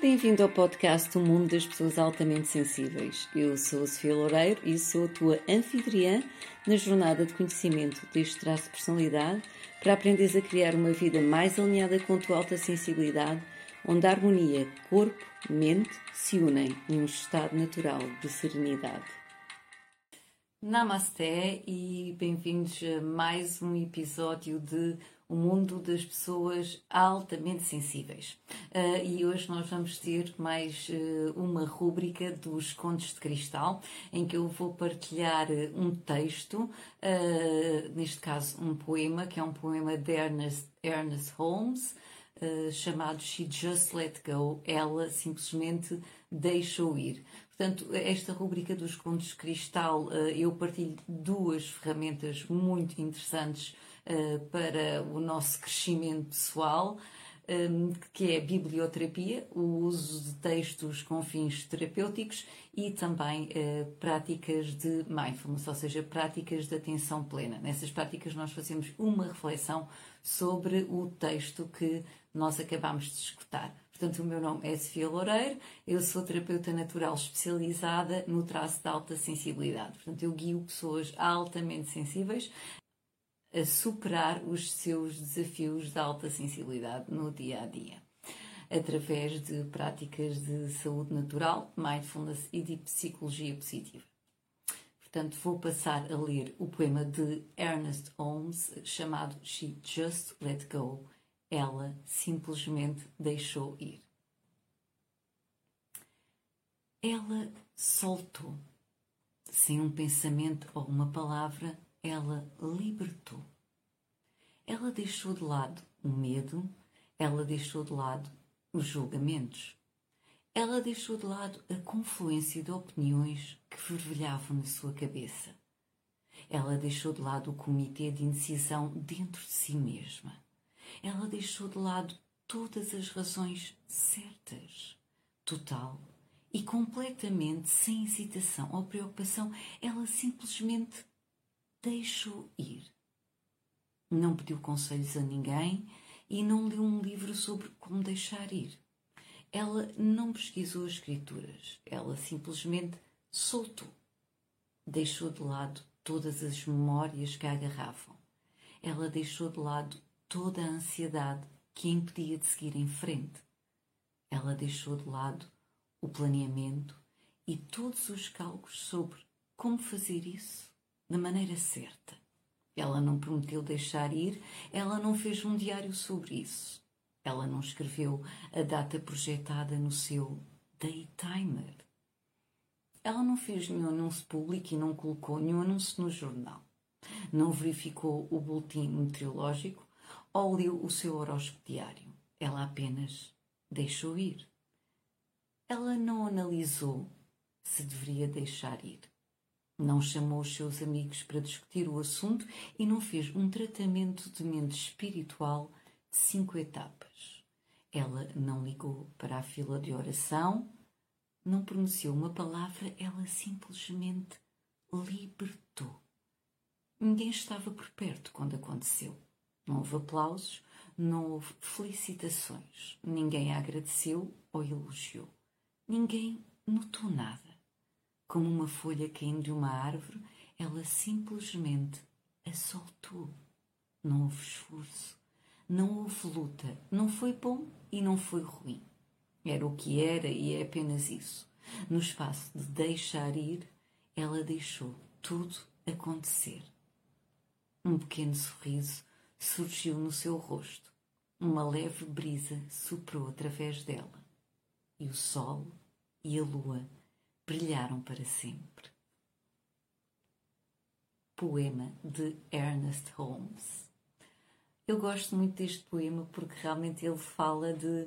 Bem-vindo ao podcast O Mundo das Pessoas Altamente Sensíveis. Eu sou a Sofia Loureiro e sou a tua anfitriã na jornada de conhecimento deste traço de personalidade para aprenderes a criar uma vida mais alinhada com a tua alta sensibilidade, onde a harmonia corpo-mente se unem num estado natural de serenidade. Namasté e bem-vindos a mais um episódio de o mundo das pessoas altamente sensíveis. Uh, e hoje nós vamos ter mais uh, uma rúbrica dos Contos de Cristal, em que eu vou partilhar uh, um texto, neste caso um poema, que é um poema de Ernest, Ernest Holmes, chamado She Just Let Go, ela simplesmente deixou ir. Portanto, esta rubrica dos Contos de Cristal, eu partilho duas ferramentas muito interessantes uh, para o nosso crescimento pessoal, ehm, que é a biblioterapia, o uso de textos com fins terapêuticos e também uh, práticas de mindfulness, ou seja, práticas de atenção plena. Nessas práticas nós fazemos uma reflexão sobre o texto que nós acabamos de escutar. Portanto, o meu nome é Sofia Loureiro, eu sou terapeuta natural especializada no traço de alta sensibilidade. Portanto, eu guio pessoas altamente sensíveis a superar os seus desafios de alta sensibilidade no dia a dia, através de práticas de saúde natural, mindfulness e de psicologia positiva. Portanto, vou passar a ler o poema de Ernest Holmes chamado She Just Let Go. Ela simplesmente deixou ir. Ela soltou, sem um pensamento ou uma palavra, ela libertou. Ela deixou de lado o medo, ela deixou de lado os julgamentos. Ela deixou de lado a confluência de opiniões que fervilhavam na sua cabeça. Ela deixou de lado o comitê de indecisão dentro de si mesma. Ela deixou de lado todas as razões certas, total e completamente sem hesitação ou preocupação. Ela simplesmente deixou ir. Não pediu conselhos a ninguém e não leu um livro sobre como deixar ir. Ela não pesquisou as escrituras, ela simplesmente soltou. Deixou de lado todas as memórias que a agarravam. Ela deixou de lado toda a ansiedade que a impedia de seguir em frente. Ela deixou de lado o planeamento e todos os cálculos sobre como fazer isso da maneira certa. Ela não prometeu deixar ir, ela não fez um diário sobre isso. Ela não escreveu a data projetada no seu daytimer. Ela não fez nenhum anúncio público e não colocou nenhum anúncio no jornal. Não verificou o boletim meteorológico ou leu o seu horóscopo diário. Ela apenas deixou ir. Ela não analisou se deveria deixar ir. Não chamou os seus amigos para discutir o assunto e não fez um tratamento de mente espiritual de cinco etapas. Ela não ligou para a fila de oração, não pronunciou uma palavra, ela simplesmente libertou. Ninguém estava por perto quando aconteceu. Não houve aplausos, não houve felicitações. Ninguém a agradeceu ou elogiou. Ninguém notou nada como uma folha caindo de uma árvore, ela simplesmente a soltou. Não houve esforço, não houve luta, não foi bom e não foi ruim. Era o que era e é apenas isso. No espaço de deixar ir, ela deixou tudo acontecer. Um pequeno sorriso surgiu no seu rosto. Uma leve brisa soprou através dela. E o sol e a lua brilharam para sempre. Poema de Ernest Holmes. Eu gosto muito deste poema porque realmente ele fala de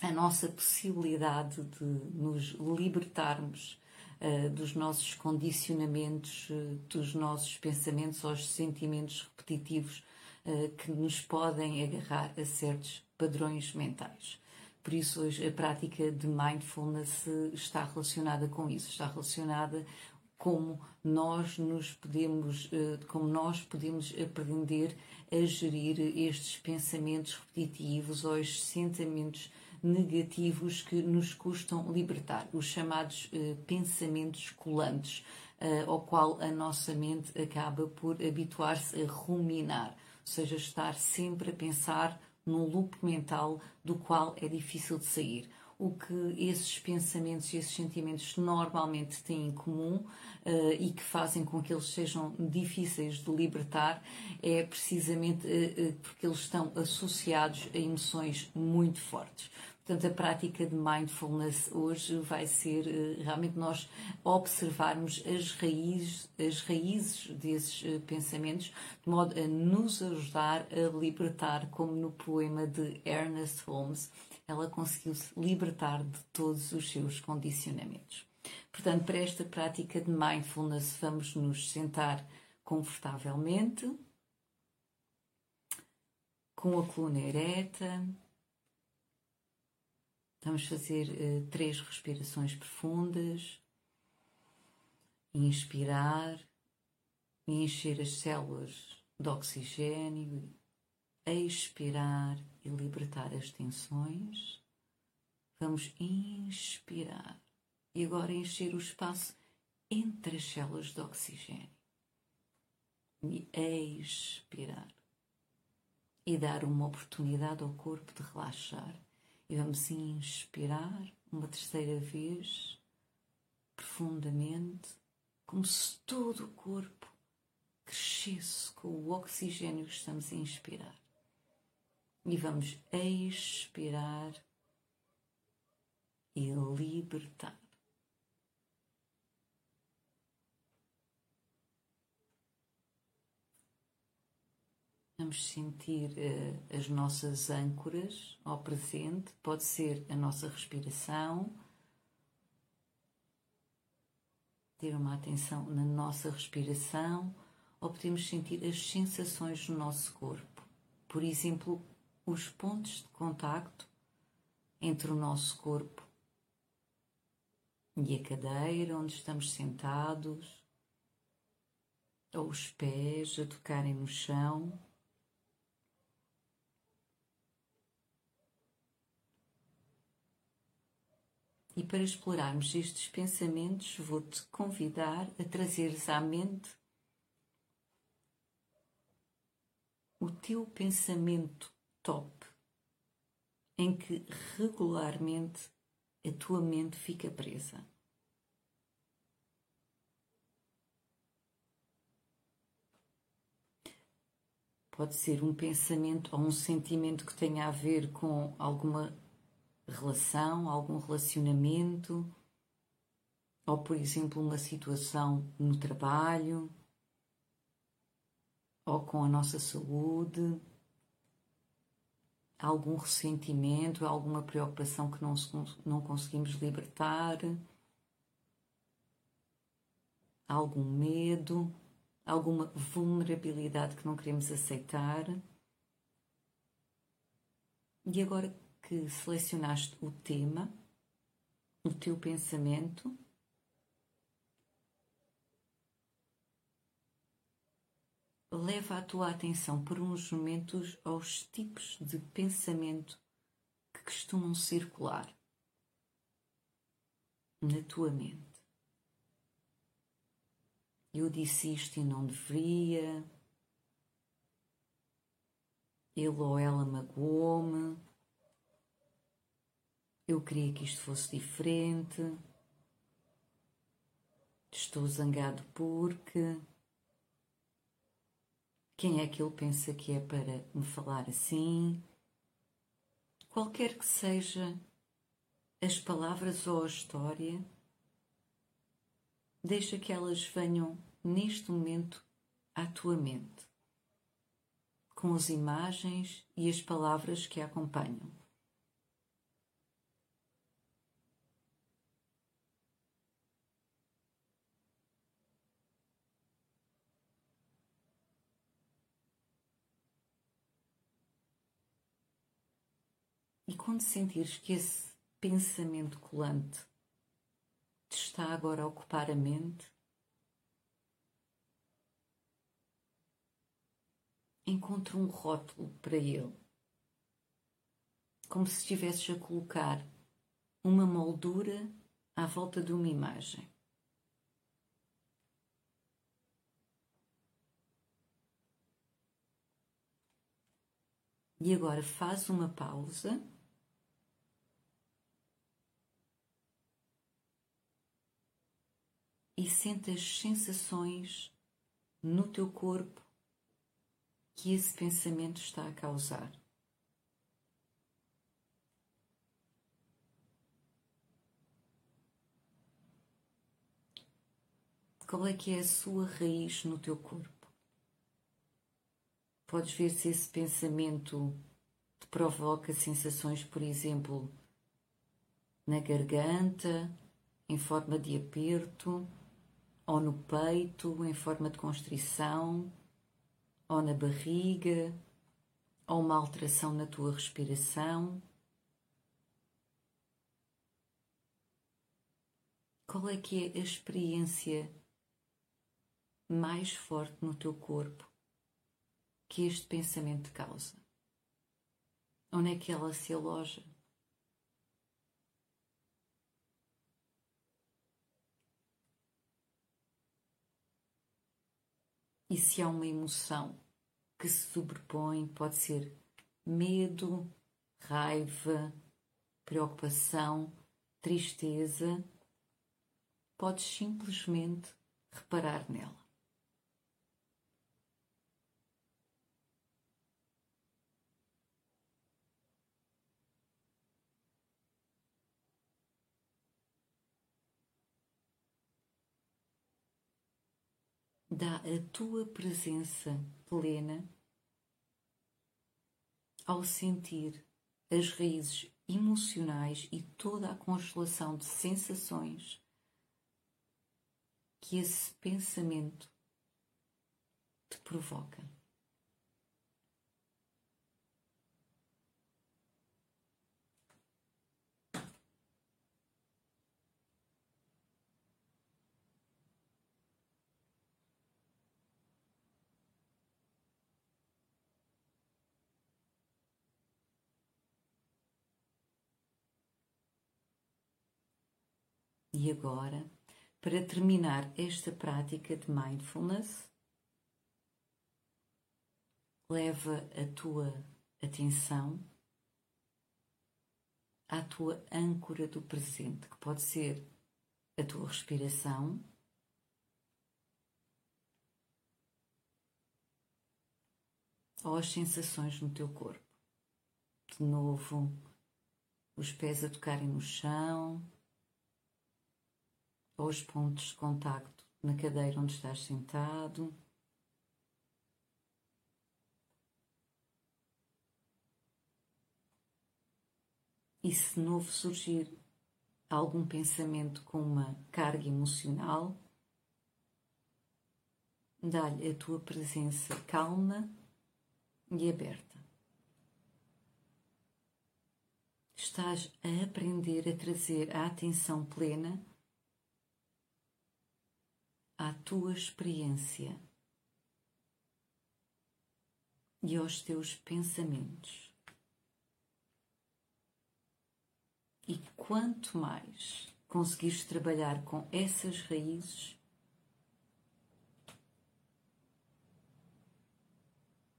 a nossa possibilidade de nos libertarmos uh, dos nossos condicionamentos, uh, dos nossos pensamentos ou sentimentos repetitivos uh, que nos podem agarrar a certos padrões mentais. Por isso, hoje, a prática de mindfulness está relacionada com isso, está relacionada como nós nos podemos, eh, como nós podemos aprender a gerir estes pensamentos repetitivos ou estes sentimentos negativos que nos custam libertar, os chamados uh, pensamentos colantes, uh, ao qual a nossa mente acaba por habituar-se a ruminar, ou seja, estar sempre a pensar num loop mental do qual é difícil de sair o que esses pensamentos e esses sentimentos normalmente têm em comum uh, e que fazem com que eles sejam difíceis de libertar é precisamente uh, uh, porque eles estão associados a emoções muito fortes. Portanto, a prática de mindfulness hoje vai ser realmente nós observarmos as raízes, as raízes desses pensamentos, de modo a nos ajudar a libertar, como no poema de Ernest Holmes, ela conseguiu se libertar de todos os seus condicionamentos. Portanto, para esta prática de mindfulness, vamos nos sentar confortavelmente, com a coluna ereta. Vamos fazer uh, três respirações profundas. Inspirar e encher as células de oxigênio expirar e libertar as tensões. Vamos inspirar e agora encher o espaço entre as células de oxigênio. E expirar. E dar uma oportunidade ao corpo de relaxar. E vamos inspirar uma terceira vez, profundamente, como se todo o corpo crescesse com o oxigênio que estamos a inspirar e vamos expirar e libertar. Vamos sentir uh, as nossas âncoras ao presente, pode ser a nossa respiração, ter uma atenção na nossa respiração, ou podemos sentir as sensações do nosso corpo. Por exemplo, os pontos de contacto entre o nosso corpo e a cadeira onde estamos sentados, ou os pés a tocarem no chão. E para explorarmos estes pensamentos, vou-te convidar a trazeres à mente o teu pensamento top em que regularmente a tua mente fica presa. Pode ser um pensamento ou um sentimento que tenha a ver com alguma relação, algum relacionamento, ou, por exemplo, uma situação no trabalho, ou com a nossa saúde? Algum ressentimento, alguma preocupação que não, não conseguimos libertar, algum medo, alguma vulnerabilidade que não queremos aceitar. E agora que selecionaste o tema, o teu pensamento, leva a tua atenção por uns momentos aos tipos de pensamento que costumam circular na tua mente. Eu disse isto e não deveria. Ele ou ela magoou-me. Eu queria que isto fosse diferente. Estou zangado porque. Quem é que ele pensa que é para me falar assim? Qualquer que seja as palavras ou a história, deixa que elas venham neste momento à tua mente, com as imagens e as palavras que a acompanham. E quando sentires que esse pensamento colante te está agora a ocupar a mente, encontre um rótulo para ele. como se estivesses a colocar uma moldura à volta de uma imagem. E agora faz uma pausa. Sente as sensações no teu corpo que esse pensamento está a causar. Qual é que é a sua raiz no teu corpo? Podes ver se esse pensamento te provoca sensações, por exemplo, na garganta, em forma de aperto, ou no peito, em forma de constrição, ou na barriga, ou uma alteração na tua respiração. Qual é que é a experiência mais forte no teu corpo que este pensamento causa? Onde é que ela se aloja? E se há uma emoção que se sobrepõe, pode ser medo, raiva, preocupação, tristeza, podes simplesmente reparar nela. Dá a tua presença plena ao sentir as raízes emocionais e toda a constelação de sensações que esse pensamento te provoca. E agora, para terminar esta prática de mindfulness, leva a tua atenção à tua âncora do presente, que pode ser a tua respiração, ou as sensações no teu corpo. De novo, os pés a tocarem no chão, aos pontos de contacto na cadeira onde estás sentado. E se novo surgir algum pensamento com uma carga emocional, dá-lhe a tua presença calma e aberta. Estás a aprender a trazer a atenção plena à tua experiência e aos teus pensamentos. E quanto mais conseguires trabalhar com essas raízes,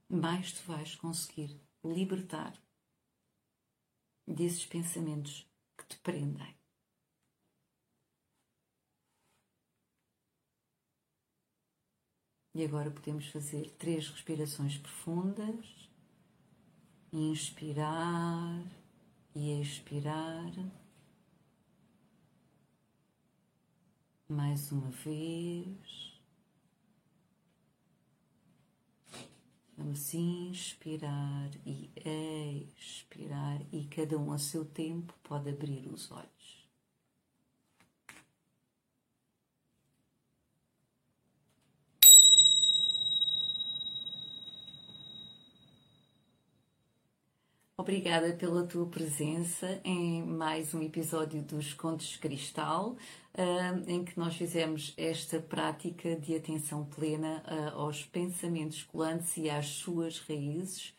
mais tu vais conseguir libertar desses pensamentos que te prendem. E agora podemos fazer três respirações profundas. Inspirar e expirar. Mais uma vez. Vamos inspirar e expirar, e cada um a seu tempo pode abrir os olhos. Obrigada pela tua presença em mais um episódio dos Contos Cristal, em que nós fizemos esta prática de atenção plena aos pensamentos colantes e às suas raízes.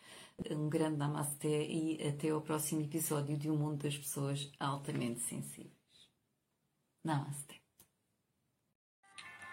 Um grande namasté e até ao próximo episódio de Um Mundo das Pessoas Altamente Sensíveis. Namaste.